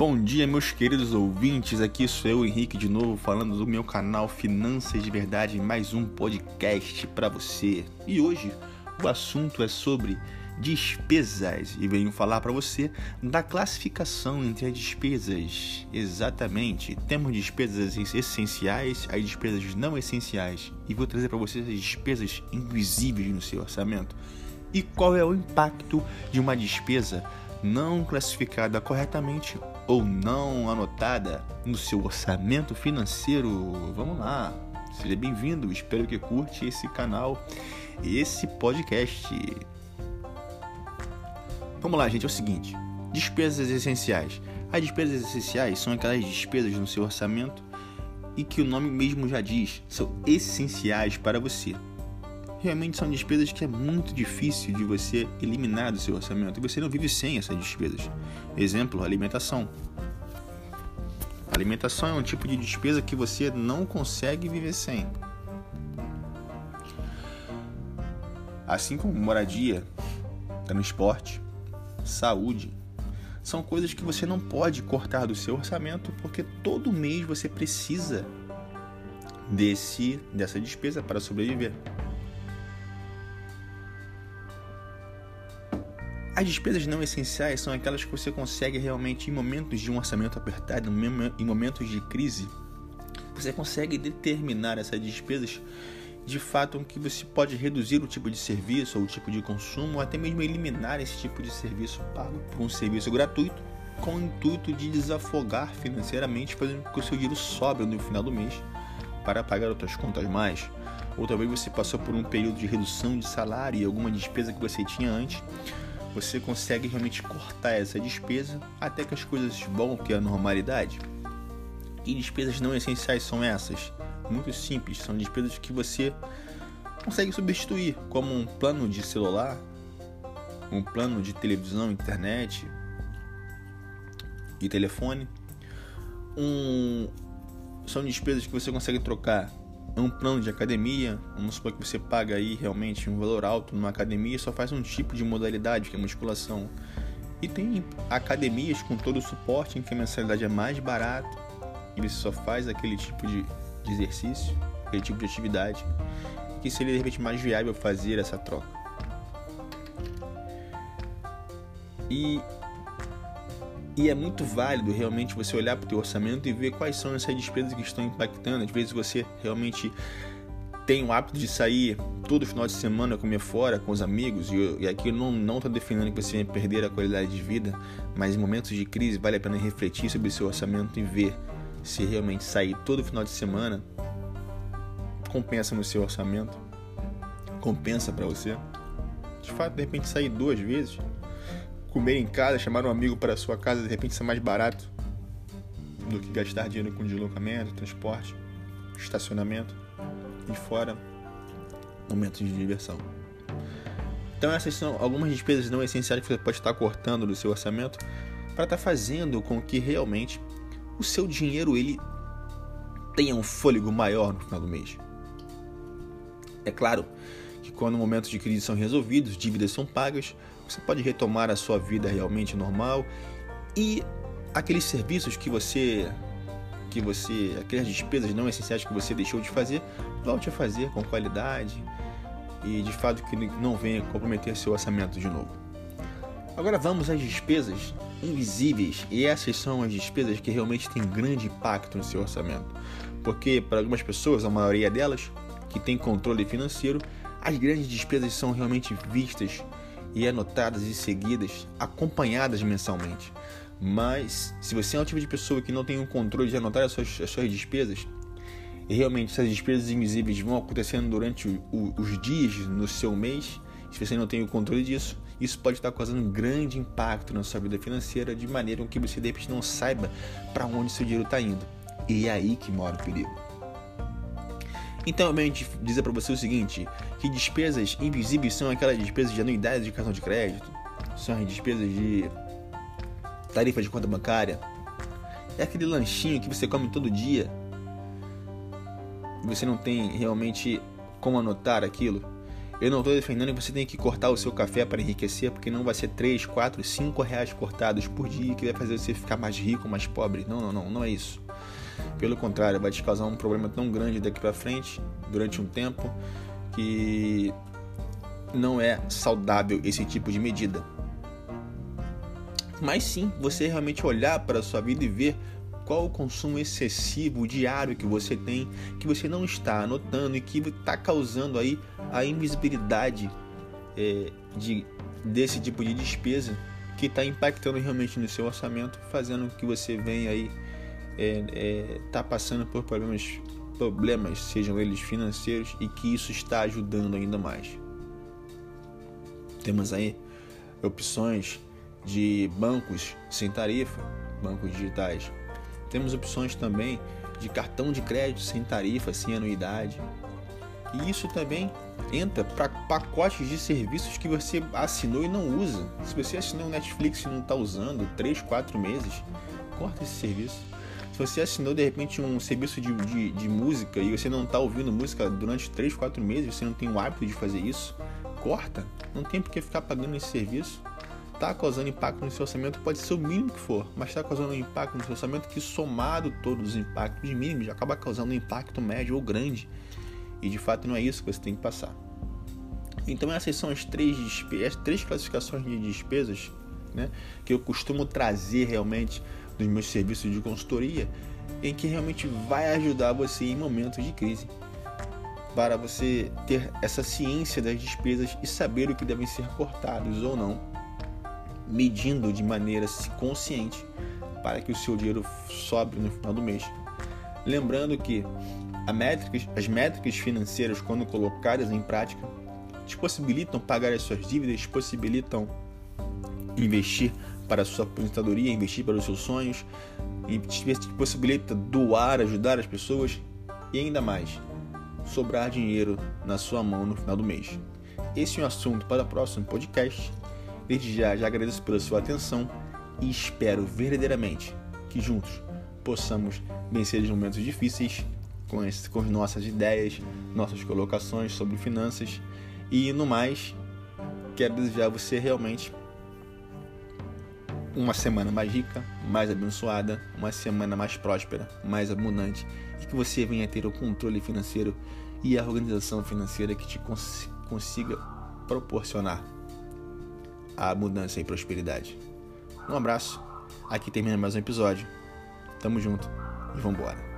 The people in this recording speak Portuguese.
Bom dia, meus queridos ouvintes. Aqui sou eu, Henrique, de novo, falando do meu canal Finanças de Verdade, mais um podcast para você. E hoje o assunto é sobre despesas e venho falar para você da classificação entre as despesas. Exatamente, temos despesas essenciais, as despesas não essenciais e vou trazer para você as despesas invisíveis no seu orçamento. E qual é o impacto de uma despesa não classificada corretamente ou não anotada no seu orçamento financeiro. Vamos lá, seja bem-vindo, espero que curte esse canal, esse podcast. Vamos lá, gente, é o seguinte: despesas essenciais. As despesas essenciais são aquelas despesas no seu orçamento e que o nome mesmo já diz, são essenciais para você realmente são despesas que é muito difícil de você eliminar do seu orçamento e você não vive sem essas despesas. Exemplo, alimentação. alimentação é um tipo de despesa que você não consegue viver sem. Assim como moradia, transporte, saúde, são coisas que você não pode cortar do seu orçamento porque todo mês você precisa desse dessa despesa para sobreviver. As despesas não essenciais são aquelas que você consegue realmente, em momentos de um orçamento apertado, em momentos de crise, você consegue determinar essas despesas de fato que você pode reduzir o tipo de serviço ou o tipo de consumo, ou até mesmo eliminar esse tipo de serviço pago por um serviço gratuito, com o intuito de desafogar financeiramente, fazendo com que o seu dinheiro sobre no final do mês para pagar outras contas mais. Ou talvez você passou por um período de redução de salário e alguma despesa que você tinha antes, você consegue realmente cortar essa despesa até que as coisas voltem à normalidade. E despesas não essenciais são essas? Muito simples, são despesas que você consegue substituir, como um plano de celular, um plano de televisão, internet e telefone. Um... São despesas que você consegue trocar um plano de academia, vamos supor que você paga aí realmente um valor alto numa academia e só faz um tipo de modalidade, que é musculação. E tem academias com todo o suporte em que a mensalidade é mais barata e você só faz aquele tipo de, de exercício, aquele tipo de atividade, que seria de repente mais viável fazer essa troca. E e é muito válido realmente você olhar para o teu orçamento e ver quais são essas despesas que estão impactando. Às vezes você realmente tem o hábito de sair todo final de semana comer fora com os amigos, e, e aqui eu não estou defendendo que você vai perder a qualidade de vida, mas em momentos de crise vale a pena refletir sobre o seu orçamento e ver se realmente sair todo final de semana compensa no seu orçamento, compensa para você. De fato, de repente sair duas vezes comer em casa, chamar um amigo para sua casa, de repente ser mais barato do que gastar dinheiro com deslocamento, transporte, estacionamento e fora momentos de diversão. Então essas são algumas despesas não essenciais que você pode estar cortando do seu orçamento para estar fazendo com que realmente o seu dinheiro ele tenha um fôlego maior no final do mês. É claro que quando momentos de crise são resolvidos, dívidas são pagas, você pode retomar a sua vida realmente normal. E aqueles serviços que você que você, aquelas despesas não essenciais que você deixou de fazer, volte a fazer com qualidade e de fato que não venha comprometer seu orçamento de novo. Agora vamos às despesas invisíveis. E essas são as despesas que realmente têm grande impacto no seu orçamento, porque para algumas pessoas, a maioria delas que tem controle financeiro, as grandes despesas são realmente vistas e anotadas e seguidas, acompanhadas mensalmente. Mas se você é um tipo de pessoa que não tem o controle de anotar as suas, as suas despesas, e realmente essas despesas invisíveis vão acontecendo durante o, o, os dias no seu mês, se você não tem o controle disso, isso pode estar causando um grande impacto na sua vida financeira, de maneira que você de repente não saiba para onde seu dinheiro está indo. E é aí que mora o perigo. Então, eu venho dizer para você o seguinte, que despesas invisíveis são aquelas despesas de anuidade de cartão de crédito, são as despesas de tarifa de conta bancária, é aquele lanchinho que você come todo dia você não tem realmente como anotar aquilo. Eu não estou defendendo que você tem que cortar o seu café para enriquecer, porque não vai ser 3, 4, 5 reais cortados por dia que vai fazer você ficar mais rico, mais pobre. Não, não, não, não é isso. Pelo contrário, vai te causar um problema tão grande daqui para frente, durante um tempo, que não é saudável esse tipo de medida. Mas sim, você realmente olhar para a sua vida e ver qual o consumo excessivo diário que você tem, que você não está anotando e que está causando aí a invisibilidade é, de, desse tipo de despesa que está impactando realmente no seu orçamento, fazendo que você venha aí é, é, tá passando por problemas, problemas, sejam eles financeiros, e que isso está ajudando ainda mais. Temos aí opções de bancos sem tarifa, bancos digitais. Temos opções também de cartão de crédito sem tarifa, sem anuidade. E isso também entra para pacotes de serviços que você assinou e não usa. Se você assinou o Netflix e não está usando 3, 4 meses, corta esse serviço. Se você assinou de repente um serviço de, de, de música e você não está ouvindo música durante 3, 4 meses, você não tem o hábito de fazer isso, corta. Não tem por que ficar pagando esse serviço. Está causando impacto no seu orçamento, pode ser o mínimo que for, mas está causando um impacto no seu orçamento que, somado todos os impactos mínimos, acaba causando um impacto médio ou grande. E de fato não é isso que você tem que passar. Então essas são as três, as três classificações de despesas né, que eu costumo trazer realmente dos meus serviços de consultoria, em que realmente vai ajudar você em momentos de crise para você ter essa ciência das despesas e saber o que devem ser cortados ou não, medindo de maneira consciente para que o seu dinheiro sobre no final do mês. Lembrando que métricas, as métricas financeiras, quando colocadas em prática, te possibilitam pagar as suas dívidas, possibilitam investir para a sua aposentadoria, investir para os seus sonhos, e te possibilita doar, ajudar as pessoas e ainda mais sobrar dinheiro na sua mão no final do mês. Esse é um assunto para o próximo podcast. Desde já, já agradeço pela sua atenção e espero verdadeiramente que juntos possamos vencer os momentos difíceis com, esse, com nossas ideias, nossas colocações sobre finanças e no mais, quero desejar a você realmente uma semana mais rica, mais abençoada, uma semana mais próspera, mais abundante e que você venha ter o controle financeiro e a organização financeira que te cons consiga proporcionar a abundância e prosperidade. Um abraço, aqui termina mais um episódio. Tamo junto e vambora.